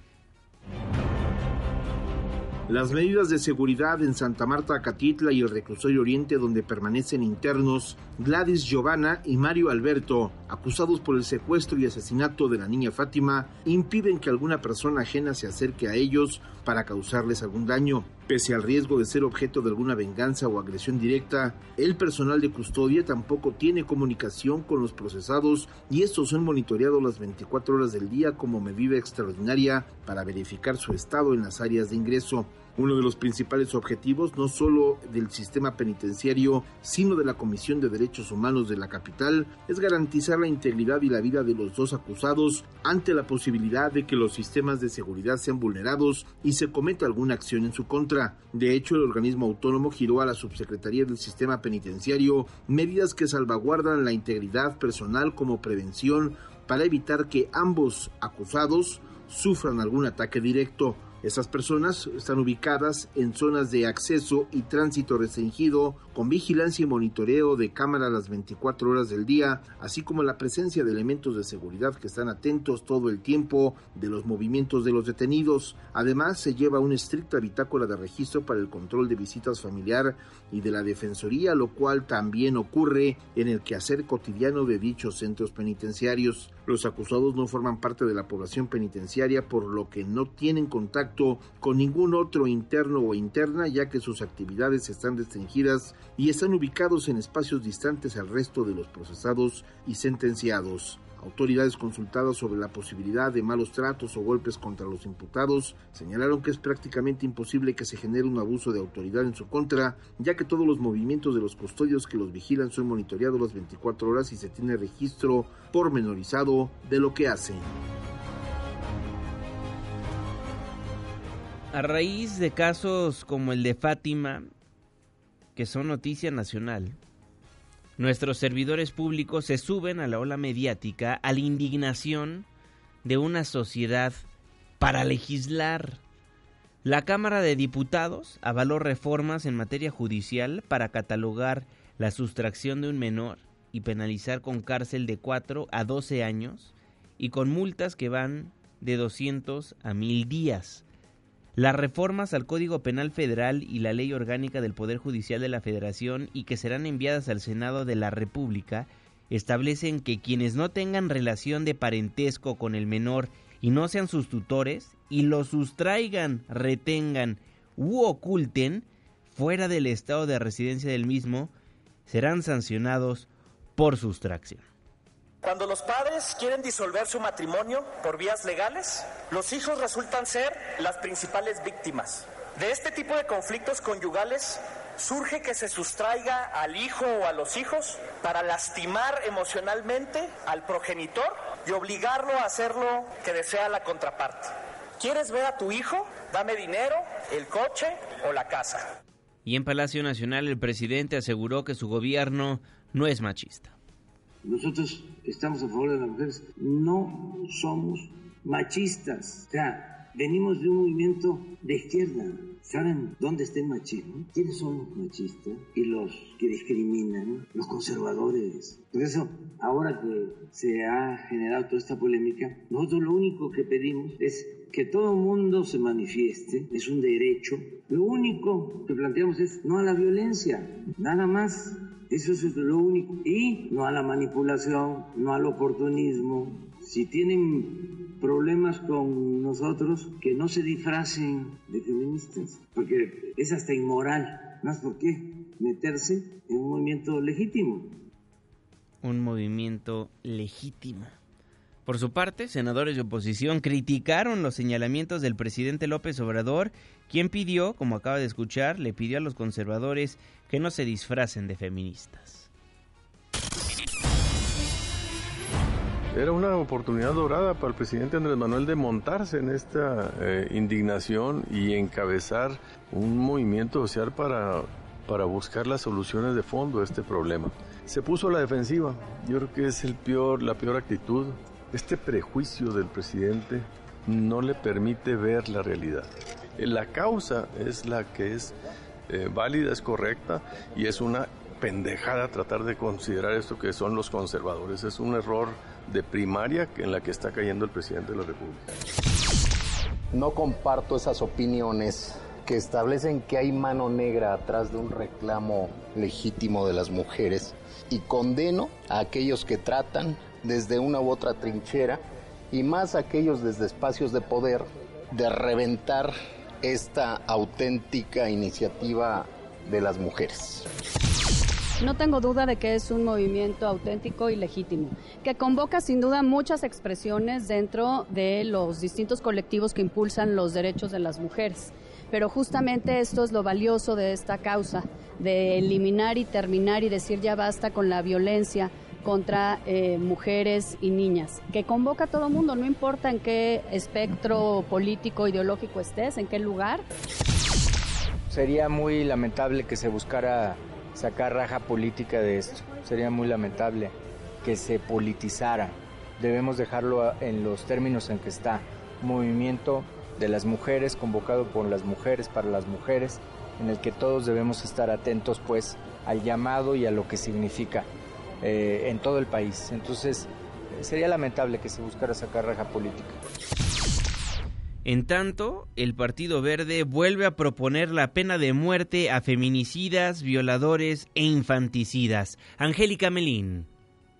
Speaker 12: Las medidas de seguridad en Santa Marta, Catitla y el reclusorio Oriente donde permanecen internos Gladys Giovanna y Mario Alberto, acusados por el secuestro y asesinato de la niña Fátima, impiden que alguna persona ajena se acerque a ellos para causarles algún daño. Pese al riesgo de ser objeto de alguna venganza o agresión directa, el personal de custodia tampoco tiene comunicación con los procesados y estos son monitoreados las 24 horas del día como medida extraordinaria para verificar su estado en las áreas de ingreso. Uno de los principales objetivos no solo del sistema penitenciario, sino de la Comisión de Derechos Humanos de la capital, es garantizar la integridad y la vida de los dos acusados ante la posibilidad de que los sistemas de seguridad sean vulnerados y se cometa alguna acción en su contra. De hecho, el organismo autónomo giró a la Subsecretaría del Sistema Penitenciario medidas que salvaguardan la integridad personal como prevención para evitar que ambos acusados sufran algún ataque directo. Esas personas están ubicadas en zonas de acceso y tránsito restringido, con vigilancia y monitoreo de cámara las 24 horas del día, así como la presencia de elementos de seguridad que están atentos todo el tiempo de los movimientos de los detenidos. Además, se lleva una estricta bitácora de registro para el control de visitas familiar y de la Defensoría, lo cual también ocurre en el quehacer cotidiano de dichos centros penitenciarios. Los acusados no forman parte de la población penitenciaria, por lo que no tienen contacto con ningún otro interno o interna, ya que sus actividades están restringidas y están ubicados en espacios distantes al resto de los procesados y sentenciados. Autoridades consultadas sobre la posibilidad de malos tratos o golpes contra los imputados señalaron que es prácticamente imposible que se genere un abuso de autoridad en su contra, ya que todos los movimientos de los custodios que los vigilan son monitoreados las 24 horas y se tiene registro pormenorizado de lo que hacen.
Speaker 1: A raíz de casos como el de Fátima, que son noticia nacional, nuestros servidores públicos se suben a la ola mediática, a la indignación de una sociedad para legislar. La Cámara de Diputados avaló reformas en materia judicial para catalogar la sustracción de un menor y penalizar con cárcel de 4 a 12 años y con multas que van de 200 a 1000 días. Las reformas al Código Penal Federal y la Ley Orgánica del Poder Judicial de la Federación y que serán enviadas al Senado de la República establecen que quienes no tengan relación de parentesco con el menor y no sean sus tutores y lo sustraigan, retengan u oculten fuera del estado de residencia del mismo, serán sancionados por sustracción.
Speaker 13: Cuando los padres quieren disolver su matrimonio por vías legales, los hijos resultan ser las principales víctimas. De este tipo de conflictos conyugales surge que se sustraiga al hijo o a los hijos para lastimar emocionalmente al progenitor y obligarlo a hacer lo que desea la contraparte. ¿Quieres ver a tu hijo? Dame dinero, el coche o la casa.
Speaker 1: Y en Palacio Nacional el presidente aseguró que su gobierno no es machista.
Speaker 14: Nosotros estamos a favor de las mujeres, no somos machistas. O sea, venimos de un movimiento de izquierda. ¿Saben dónde está el machismo? ¿Quiénes son los machistas y los que discriminan? Los conservadores. Por eso, ahora que se ha generado toda esta polémica, nosotros lo único que pedimos es que todo mundo se manifieste, es un derecho. Lo único que planteamos es no a la violencia, nada más. Eso es lo único. Y no a la manipulación, no al oportunismo. Si tienen problemas con nosotros, que no se disfracen de feministas, porque es hasta inmoral. Más por qué meterse en un movimiento legítimo.
Speaker 1: Un movimiento legítimo. Por su parte, senadores de oposición criticaron los señalamientos del presidente López Obrador, quien pidió, como acaba de escuchar, le pidió a los conservadores que no se disfracen de feministas.
Speaker 15: Era una oportunidad dorada para el presidente Andrés Manuel de montarse en esta eh, indignación y encabezar un movimiento social para, para buscar las soluciones de fondo a este problema. Se puso a la defensiva. Yo creo que es el peor, la peor actitud. Este prejuicio del presidente no le permite ver la realidad. La causa es la que es eh, válida, es correcta y es una pendejada tratar de considerar esto que son los conservadores. Es un error de primaria en la que está cayendo el presidente de la República.
Speaker 16: No comparto esas opiniones que establecen que hay mano negra atrás de un reclamo legítimo de las mujeres y condeno a aquellos que tratan desde una u otra trinchera y más aquellos desde espacios de poder de reventar esta auténtica iniciativa de las mujeres.
Speaker 17: No tengo duda de que es un movimiento auténtico y legítimo, que convoca sin duda muchas expresiones dentro de los distintos colectivos que impulsan los derechos de las mujeres. Pero justamente esto es lo valioso de esta causa, de eliminar y terminar y decir ya basta con la violencia contra eh, mujeres y niñas, que convoca a todo mundo, no importa en qué espectro político, ideológico estés, en qué lugar.
Speaker 18: Sería muy lamentable que se buscara sacar raja política de esto. Sería muy lamentable que se politizara. Debemos dejarlo en los términos en que está. Movimiento de las mujeres, convocado por las mujeres, para las mujeres, en el que todos debemos estar atentos pues al llamado y a lo que significa eh, en todo el país. Entonces sería lamentable que se buscara sacar raja política.
Speaker 1: En tanto, el Partido Verde vuelve a proponer la pena de muerte a feminicidas, violadores e infanticidas. Angélica Melín.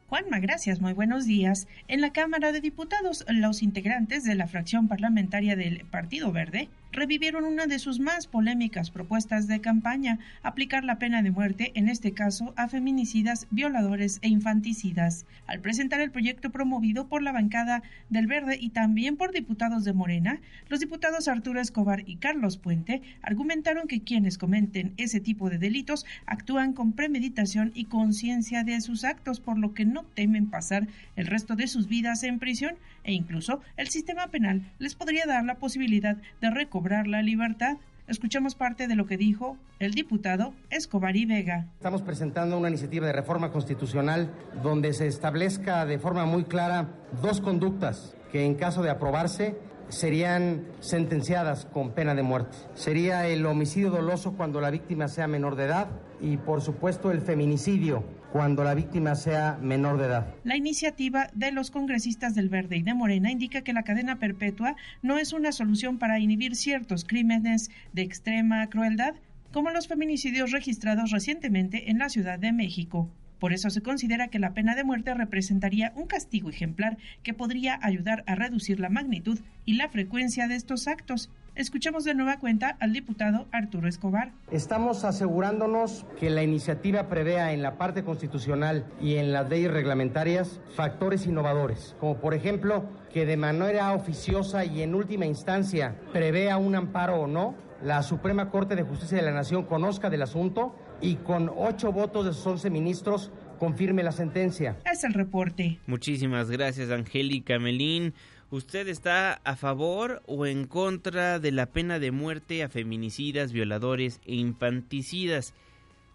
Speaker 19: Juanma, gracias, muy buenos días. En la Cámara de Diputados, los integrantes de la fracción parlamentaria del Partido Verde revivieron una de sus más polémicas propuestas de campaña, aplicar la pena de muerte, en este caso, a feminicidas, violadores e infanticidas. Al presentar el proyecto promovido por la bancada del Verde y también por diputados de Morena, los diputados Arturo Escobar y Carlos Puente argumentaron que quienes cometen ese tipo de delitos actúan con premeditación y conciencia de sus actos, por lo que no temen pasar el resto de sus vidas en prisión e incluso el sistema penal les podría dar la posibilidad de recobrar la libertad. Escuchemos parte de lo que dijo el diputado Escobar y Vega.
Speaker 20: Estamos presentando una iniciativa de reforma constitucional donde se establezca de forma muy clara dos conductas que en caso de aprobarse serían sentenciadas con pena de muerte. Sería el homicidio doloso cuando la víctima sea menor de edad y por supuesto el feminicidio cuando la víctima sea menor de edad.
Speaker 19: La iniciativa de los congresistas del Verde y de Morena indica que la cadena perpetua no es una solución para inhibir ciertos crímenes de extrema crueldad, como los feminicidios registrados recientemente en la Ciudad de México. Por eso se considera que la pena de muerte representaría un castigo ejemplar que podría ayudar a reducir la magnitud y la frecuencia de estos actos. Escuchemos de nueva cuenta al diputado Arturo Escobar.
Speaker 20: Estamos asegurándonos que la iniciativa prevea en la parte constitucional y en las leyes reglamentarias factores innovadores, como por ejemplo que de manera oficiosa y en última instancia prevea un amparo o no, la Suprema Corte de Justicia de la Nación conozca del asunto y con ocho votos de sus once ministros confirme la sentencia.
Speaker 19: Es el reporte.
Speaker 1: Muchísimas gracias, Angélica Melín. ¿Usted está a favor o en contra de la pena de muerte a feminicidas, violadores e infanticidas?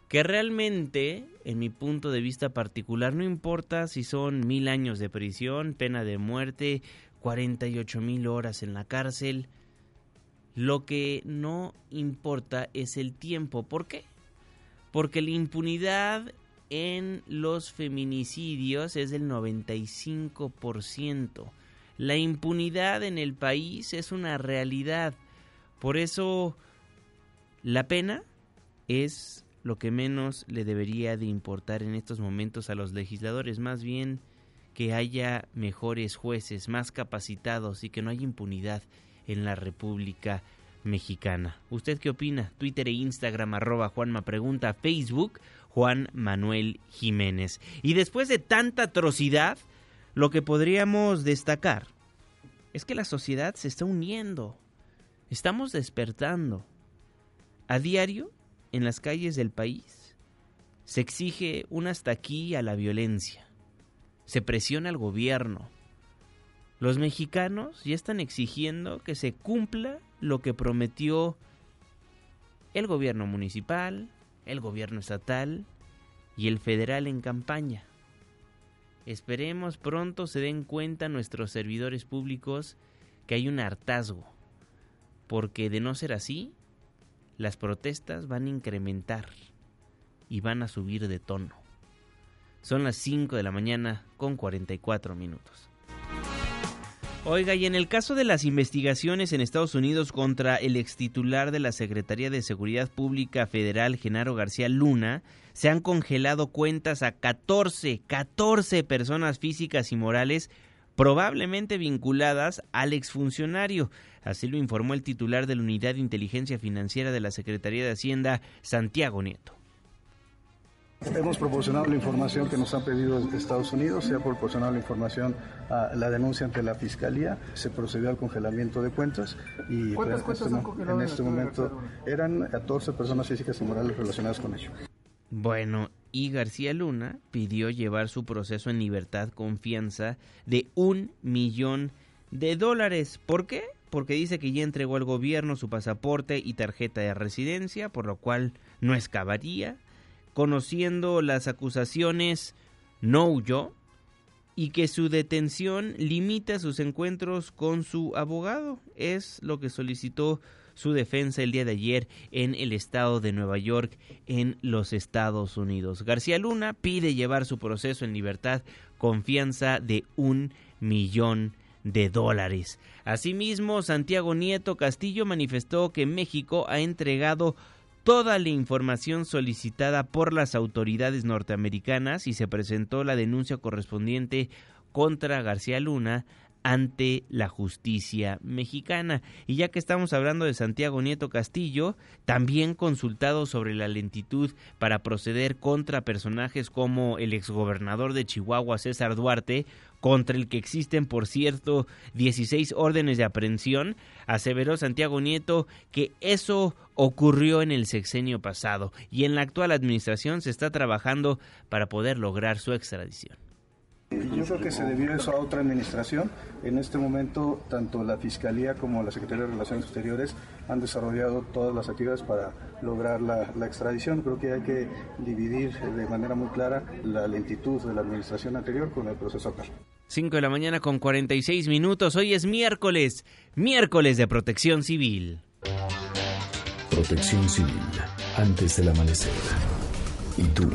Speaker 1: Que realmente, en mi punto de vista particular, no importa si son mil años de prisión, pena de muerte, 48 mil horas en la cárcel. Lo que no importa es el tiempo. ¿Por qué? porque la impunidad en los feminicidios es del 95%. La impunidad en el país es una realidad. Por eso la pena es lo que menos le debería de importar en estos momentos a los legisladores, más bien que haya mejores jueces, más capacitados y que no haya impunidad en la República mexicana. ¿Usted qué opina? Twitter e Instagram arroba Juanma Pregunta, Facebook Juan Manuel Jiménez. Y después de tanta atrocidad, lo que podríamos destacar es que la sociedad se está uniendo. Estamos despertando. A diario, en las calles del país, se exige un hasta aquí a la violencia. Se presiona al gobierno. Los mexicanos ya están exigiendo que se cumpla lo que prometió el gobierno municipal, el gobierno estatal y el federal en campaña. Esperemos pronto se den cuenta nuestros servidores públicos que hay un hartazgo, porque de no ser así, las protestas van a incrementar y van a subir de tono. Son las 5 de la mañana con 44 minutos. Oiga, y en el caso de las investigaciones en Estados Unidos contra el ex titular de la Secretaría de Seguridad Pública Federal, Genaro García Luna, se han congelado cuentas a 14, 14 personas físicas y morales probablemente vinculadas al exfuncionario. Así lo informó el titular de la Unidad de Inteligencia Financiera de la Secretaría de Hacienda, Santiago Nieto.
Speaker 21: Hemos proporcionado la información que nos han pedido Estados Unidos, se ha proporcionado la información a la denuncia ante la Fiscalía, se procedió al congelamiento de cuentas y
Speaker 22: ¿Cuántas cuentas han
Speaker 21: congelado en este momento eran 14 personas físicas y morales relacionadas con ello.
Speaker 1: Bueno, y García Luna pidió llevar su proceso en libertad confianza de un millón de dólares. ¿Por qué? Porque dice que ya entregó al gobierno su pasaporte y tarjeta de residencia, por lo cual no excavaría conociendo las acusaciones, no huyó y que su detención limita sus encuentros con su abogado. Es lo que solicitó su defensa el día de ayer en el estado de Nueva York, en los Estados Unidos. García Luna pide llevar su proceso en libertad confianza de un millón de dólares. Asimismo, Santiago Nieto Castillo manifestó que México ha entregado toda la información solicitada por las autoridades norteamericanas y se presentó la denuncia correspondiente contra García Luna ante la justicia mexicana. Y ya que estamos hablando de Santiago Nieto Castillo, también consultado sobre la lentitud para proceder contra personajes como el exgobernador de Chihuahua, César Duarte, contra el que existen, por cierto, 16 órdenes de aprehensión, aseveró Santiago Nieto que eso ocurrió en el sexenio pasado y en la actual administración se está trabajando para poder lograr su extradición.
Speaker 21: Yo creo que se debió eso a otra administración. En este momento, tanto la Fiscalía como la Secretaría de Relaciones Exteriores han desarrollado todas las actividades para lograr la, extradición. Creo que hay que dividir de manera muy clara la lentitud de la administración anterior con el proceso actual.
Speaker 1: 5 de la mañana con 46 minutos. Hoy es miércoles, miércoles de protección civil.
Speaker 23: Protección civil, antes del amanecer. ¿Y tú?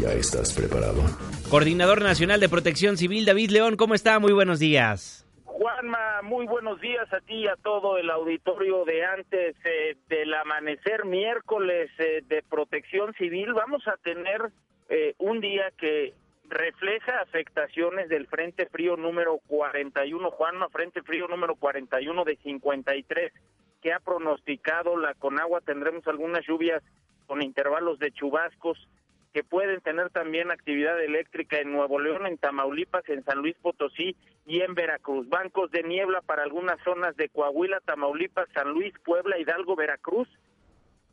Speaker 23: ¿Ya estás preparado?
Speaker 1: Coordinador Nacional de Protección Civil, David León, ¿cómo está? Muy buenos días.
Speaker 22: Juanma, muy buenos días a ti y a todo el auditorio de antes eh, del amanecer miércoles eh, de protección civil. Vamos a tener eh, un día que refleja afectaciones del Frente Frío número 41, Juanma, Frente Frío número 41 de 53, que ha pronosticado la Conagua. Tendremos algunas lluvias con intervalos de chubascos que pueden tener también actividad eléctrica en Nuevo León, en Tamaulipas, en San Luis Potosí y en Veracruz. Bancos de niebla para algunas zonas de Coahuila, Tamaulipas, San Luis, Puebla, Hidalgo, Veracruz,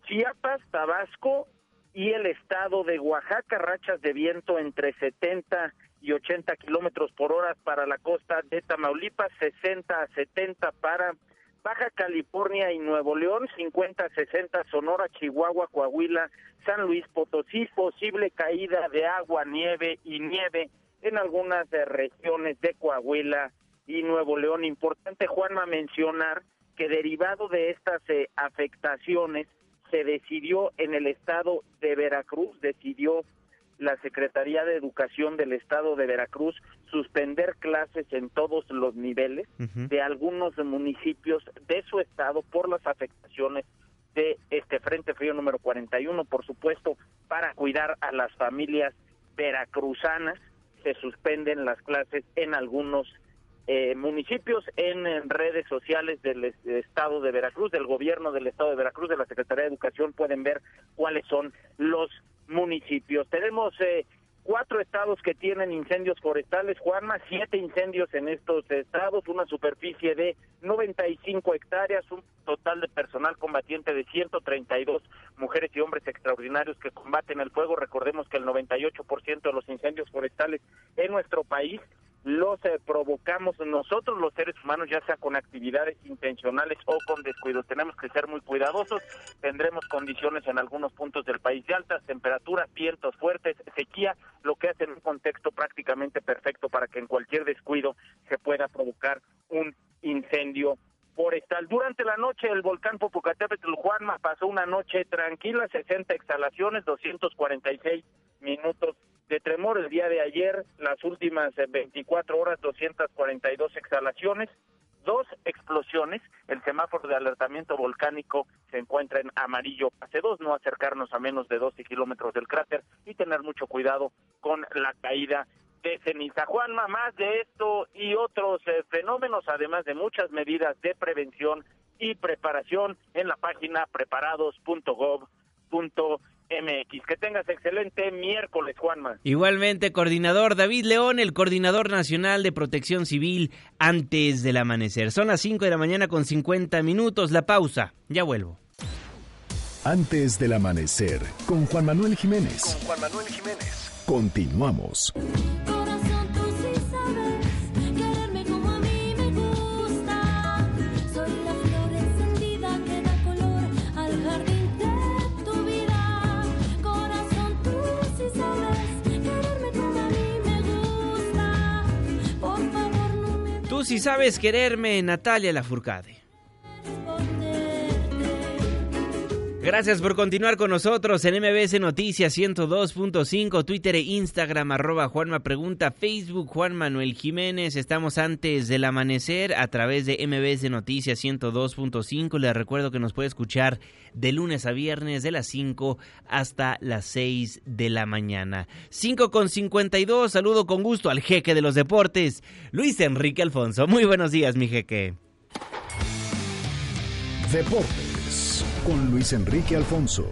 Speaker 22: Chiapas, Tabasco y el estado de Oaxaca, rachas de viento entre 70 y 80 kilómetros por hora para la costa de Tamaulipas, 60 a 70 para Baja California y Nuevo León, 50-60 Sonora, Chihuahua, Coahuila, San Luis Potosí, posible caída de agua, nieve y nieve en algunas regiones de Coahuila y Nuevo León. Importante, Juanma, mencionar que derivado de estas eh, afectaciones se decidió en el estado de Veracruz, decidió la Secretaría de Educación del Estado de Veracruz suspender clases en todos los niveles de algunos municipios de su estado por las afectaciones de este Frente Frío número 41, por supuesto, para cuidar a las familias veracruzanas, se suspenden las clases en algunos eh, municipios en, redes sociales del estado de Veracruz, del gobierno del estado de Veracruz, de la Secretaría de Educación, pueden ver cuáles son los municipios. Tenemos eh, cuatro estados que tienen incendios forestales, Juanma, siete incendios en estos estados, una superficie de 95 hectáreas, un total de personal combatiente de 132 mujeres y hombres extraordinarios que combaten el fuego. Recordemos que el 98% de los incendios forestales en nuestro país los eh, provocamos nosotros los seres humanos, ya sea con actividades intencionales o con descuido. Tenemos que ser muy cuidadosos. Tendremos condiciones en algunos puntos del país de altas temperaturas, vientos fuertes, sequía, lo que hace un contexto prácticamente perfecto para que en cualquier descuido se pueda provocar un incendio forestal. Durante la noche el volcán Popocatépetl Juanma pasó una noche tranquila, 60 exhalaciones, 246 minutos de tremor el día de ayer, las últimas 24 horas, 242 exhalaciones, dos explosiones. El semáforo de alertamiento volcánico se encuentra en amarillo fase 2, no acercarnos a menos de 12 kilómetros del cráter y tener mucho cuidado con la caída de ceniza. Juanma, más de esto y otros eh, fenómenos, además de muchas medidas de prevención y preparación en la página preparados.gov.mx. Que tengas excelente miércoles, Juanma.
Speaker 1: Igualmente, coordinador David León, el coordinador nacional de protección civil antes del amanecer. Son las 5 de la mañana con 50 minutos. La pausa. Ya vuelvo.
Speaker 23: Antes del amanecer, con Juan Manuel Jiménez.
Speaker 22: Con Juan Manuel Jiménez.
Speaker 23: Continuamos.
Speaker 1: Si sabes quererme, Natalia Lafourcade. Gracias por continuar con nosotros en MBS Noticias 102.5, Twitter e Instagram, arroba Juanma Pregunta, Facebook Juan Manuel Jiménez. Estamos antes del amanecer a través de MBS Noticias 102.5. Les recuerdo que nos puede escuchar de lunes a viernes de las 5 hasta las 6 de la mañana. 5 con 52, saludo con gusto al jeque de los deportes, Luis Enrique Alfonso. Muy buenos días, mi jeque.
Speaker 23: Deportes con Luis Enrique Alfonso.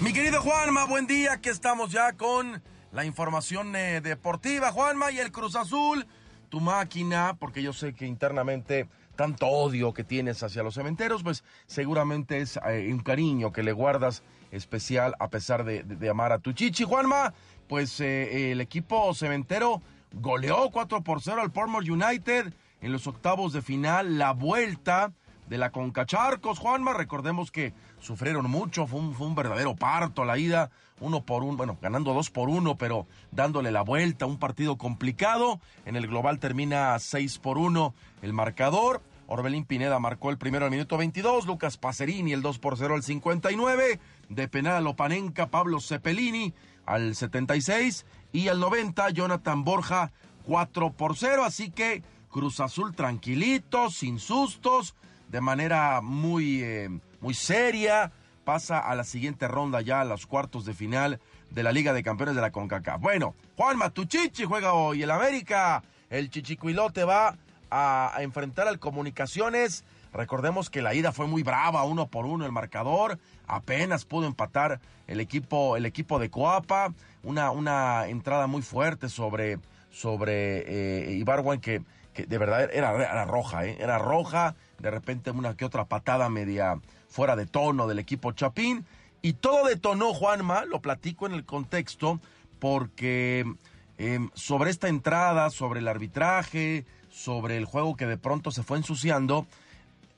Speaker 24: Mi querido Juanma, buen día, que estamos ya con la información eh, deportiva, Juanma, y el Cruz Azul, tu máquina, porque yo sé que internamente tanto odio que tienes hacia los cementeros, pues seguramente es eh, un cariño que le guardas especial a pesar de, amar a tu chichi. Juanma, pues eh, el equipo cementero goleó 4 por 0 al Portmore United en los octavos de final, la vuelta de la Concacharcos, Juanma, recordemos que sufrieron mucho, fue un, fue un, verdadero parto la ida, uno por uno, bueno, ganando dos por uno, pero dándole la vuelta, un partido complicado, en el global termina seis por uno el marcador, Orbelín Pineda marcó el primero al minuto 22, Lucas Pacerini el 2 por 0 al 59, de penal a Pablo Cepelini al 76 y al 90 Jonathan Borja 4 por 0, así que Cruz Azul tranquilito, sin sustos, de manera muy, eh, muy seria, pasa a la siguiente ronda ya a los cuartos de final de la Liga de Campeones de la CONCACAF. Bueno, Juan Matuchichi juega hoy el América, el Chichicuilote va a, enfrentar al Comunicaciones. Recordemos que la ida fue muy brava, uno por uno el marcador, apenas pudo empatar el equipo, el equipo de Coapa, una, una entrada muy fuerte sobre, sobre eh, que, que de verdad era, era roja, ¿eh? era roja, de repente una que otra patada media fuera de tono del equipo Chapín. Y todo detonó, Juanma, lo platico en el contexto, porque eh, sobre esta entrada, sobre el arbitraje, sobre el juego que de pronto se fue ensuciando,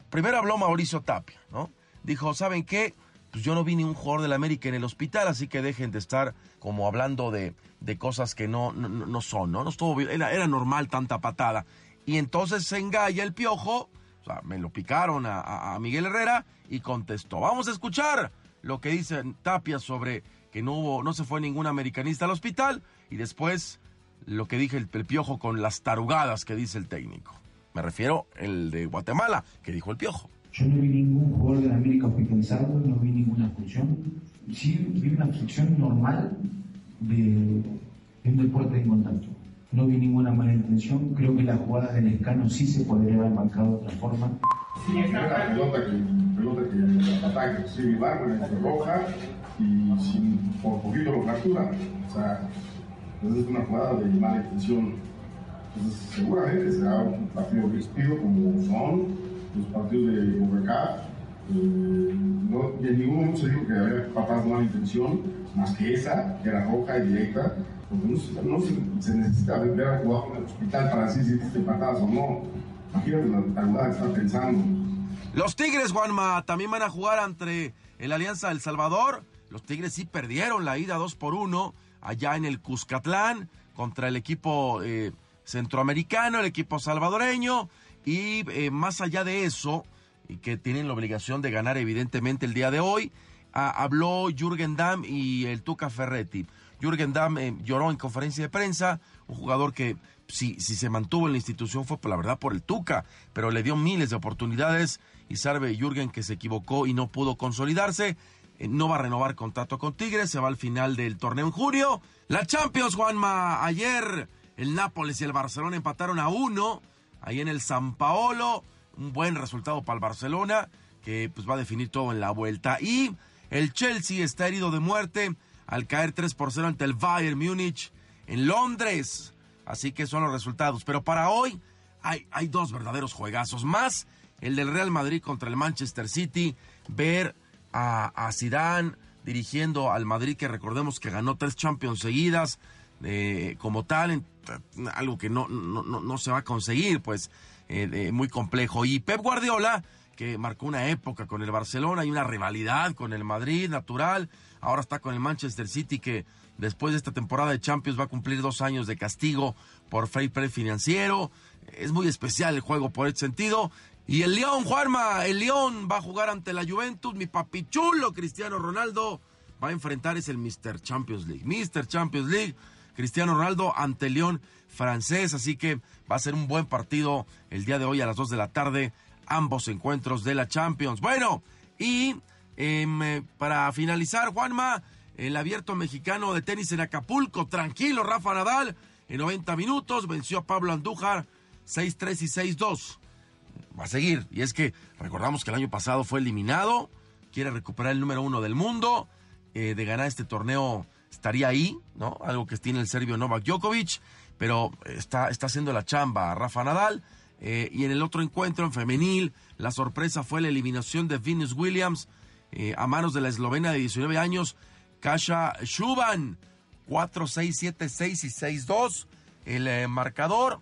Speaker 24: primero habló Mauricio Tapia, ¿no? Dijo, ¿saben qué? Pues yo no vi ni un jugador del América en el hospital, así que dejen de estar como hablando de, de cosas que no, no, son, ¿no? no estuvo era normal tanta patada. Y entonces se engalla el piojo, o sea, me lo picaron a, a, a, Miguel Herrera y contestó. Vamos a escuchar lo que dice Tapia sobre que no hubo, no se fue ningún americanista al hospital y después lo que dije el, el piojo con las tarugadas que dice el técnico. Me refiero el de Guatemala, que dijo el piojo.
Speaker 25: Yo no vi ningún jugador de la América hospitalizado, no vi ninguna función. Sí vi una función normal de, de un deporte en contacto no vi ninguna mala intención. Creo que las jugadas del escano sí se podría haber marcado de otra forma.
Speaker 26: Sí, es la pelota que, pelota que la ataque similar, con roja y sin, por poquito lo fractura. O sea, es una jugada de mala intención. Entonces, seguramente será un partido despido como son los partidos de CONCACAF. Eh, no, y en ningún momento se dijo que había patadas de mala intención, más que esa, que era roja y directa no, se, necesita ver el hospital para decir si patadas o no. Imagínate la que pensando.
Speaker 24: Los Tigres, Juanma, también van a jugar ante el Alianza del Salvador. Los Tigres sí perdieron la ida 2 por 1 allá en el Cuscatlán contra el equipo eh, centroamericano, el equipo salvadoreño. Y eh, más allá de eso, y que tienen la obligación de ganar evidentemente el día de hoy, a, habló Jürgen Damm y el Tuca Ferretti. Jürgen Damm eh, lloró en conferencia de prensa, un jugador que si, si se mantuvo en la institución fue por la verdad por el Tuca, pero le dio miles de oportunidades y sabe Jürgen que se equivocó y no pudo consolidarse. Eh, no va a renovar contrato con Tigres, se va al final del torneo en junio. La Champions, Juanma, ayer el Nápoles y el Barcelona empataron a uno, ahí en el San Paolo, un buen resultado para el Barcelona, que pues va a definir todo en la vuelta. Y el Chelsea está herido de muerte al caer 3 por 0 ante el Bayern Múnich en Londres. Así que son los resultados. Pero para hoy hay, dos verdaderos juegazos. Más el del Real Madrid contra el Manchester City. Ver a, a Zidane dirigiendo al Madrid, que recordemos que ganó tres Champions seguidas. Eh, como tal, en, algo que no, no, no, no, se va a conseguir, pues eh, eh, muy complejo. Y Pep Guardiola, que marcó una época con el Barcelona y una rivalidad con el Madrid natural, ahora está con el Manchester City que después de esta temporada de Champions va a cumplir dos años de castigo por fair play financiero. Es muy especial el juego por ese sentido. Y el León, Juanma, el León va a jugar ante la Juventus, mi papichulo Cristiano Ronaldo va a enfrentar es el Mr. Champions League. Mr. Champions League, Cristiano Ronaldo ante el León francés, así que va a ser un buen partido el día de hoy a las 2 de la tarde, ambos encuentros de la Champions. Bueno, y eh, para finalizar, Juanma, el abierto mexicano de tenis en Acapulco, tranquilo, Rafa Nadal, en 90 minutos venció a Pablo Andújar 6-3 y 6-2. Va a seguir, y es que recordamos que el año pasado fue eliminado, quiere recuperar el número uno del mundo, eh, de ganar este torneo estaría ahí, ¿no? Algo que tiene el serbio Novak Djokovic, pero está, está haciendo la chamba Rafa Nadal. Eh, y en el otro encuentro, en femenil, la sorpresa fue la eliminación de Venus Williams eh, a manos de la eslovena de 19 años, Kasha Shuban. 4-6, 7-6 y 6-2. El eh, marcador.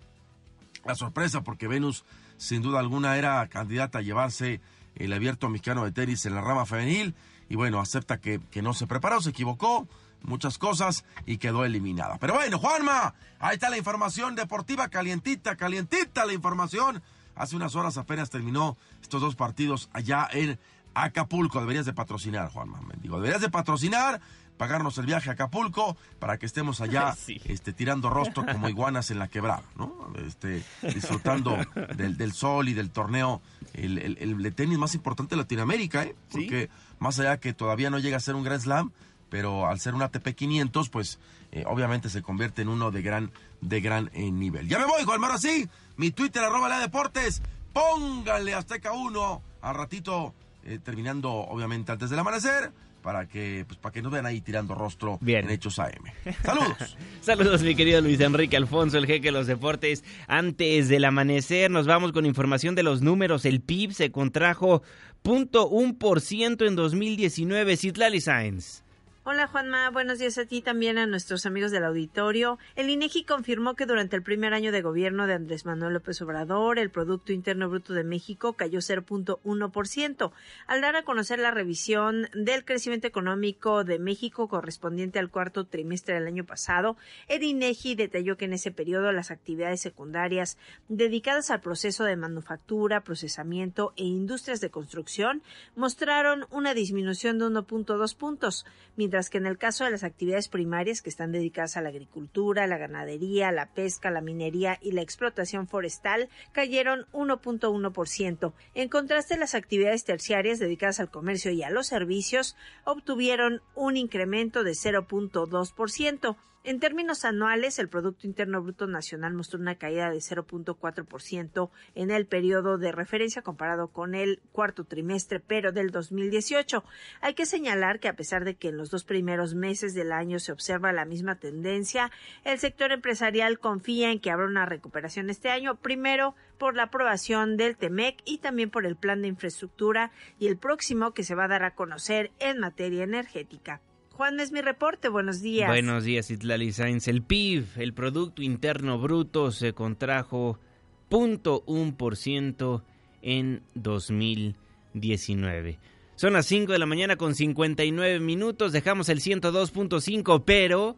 Speaker 24: La sorpresa, porque Venus, sin duda alguna, era candidata a llevarse el abierto mexicano de tenis en la rama femenil. Y bueno, acepta que, que no se preparó, se equivocó muchas cosas y quedó eliminada. Pero bueno, Juanma, ahí está la información deportiva, calientita, calientita la información. Hace unas horas apenas terminó estos dos partidos allá en Acapulco. Deberías de patrocinar, Juanma, digo, deberías de patrocinar, pagarnos el viaje a Acapulco para que estemos allá este, tirando rostro como iguanas en la quebrada, ¿no? Este, disfrutando del, del sol y del torneo, el, el, el, tenis más importante de Latinoamérica, ¿eh? Porque más allá que todavía no llega a ser un Grand Slam, pero al ser un ATP 500, pues eh, obviamente se convierte en uno de gran, de gran eh, nivel. Ya me voy, Juan así. Mi Twitter, arroba la deportes. Pónganle Azteca 1 al ratito, eh, terminando obviamente antes del amanecer. Para que, pues, para que nos vean ahí tirando rostro
Speaker 1: Bien.
Speaker 24: en Hechos AM. Saludos.
Speaker 1: Saludos, mi querido Luis Enrique Alfonso, el jeque de los deportes. Antes del amanecer, nos vamos con información de los números. El PIB se contrajo 0.1% en 2019. Citlali Sainz.
Speaker 27: Hola Juanma, buenos días a ti también a nuestros amigos del auditorio. El INEGI confirmó que durante el primer año de gobierno de Andrés Manuel López Obrador, el Producto Interno Bruto de México cayó 0.1%. Al dar a conocer la revisión del crecimiento económico de México correspondiente al cuarto trimestre del año pasado, el INEGI detalló que en ese periodo las actividades secundarias dedicadas al proceso de manufactura, procesamiento e industrias de construcción mostraron una disminución de 1.2 puntos, mientras que en el caso de las actividades primarias que están dedicadas a la agricultura, la ganadería, la pesca, la minería y la explotación forestal cayeron 1.1%. En contraste, las actividades terciarias dedicadas al comercio y a los servicios obtuvieron un incremento de 0.2%. En términos anuales, el Producto Interno Bruto Nacional mostró una caída de 0.4% en el periodo de referencia comparado con el cuarto trimestre, pero del 2018. Hay que señalar que a pesar de que en los dos primeros meses del año se observa la misma tendencia, el sector empresarial confía en que habrá una recuperación este año, primero por la aprobación del TEMEC y también por el plan de infraestructura y el próximo que se va a dar a conocer en materia energética. Juan, es mi reporte. Buenos días.
Speaker 1: Buenos días, Itlali Sainz. El PIB, el Producto Interno Bruto, se contrajo 0.1% en 2019. Son las 5 de la mañana con 59 minutos. Dejamos el 102.5, pero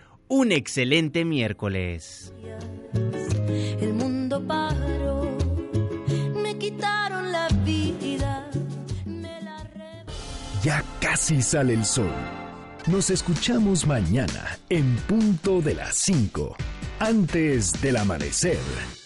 Speaker 1: un excelente miércoles.
Speaker 28: El mundo paró, me quitaron la vida. Me la
Speaker 23: ya casi sale el sol. Nos escuchamos mañana en punto de las 5, antes del amanecer.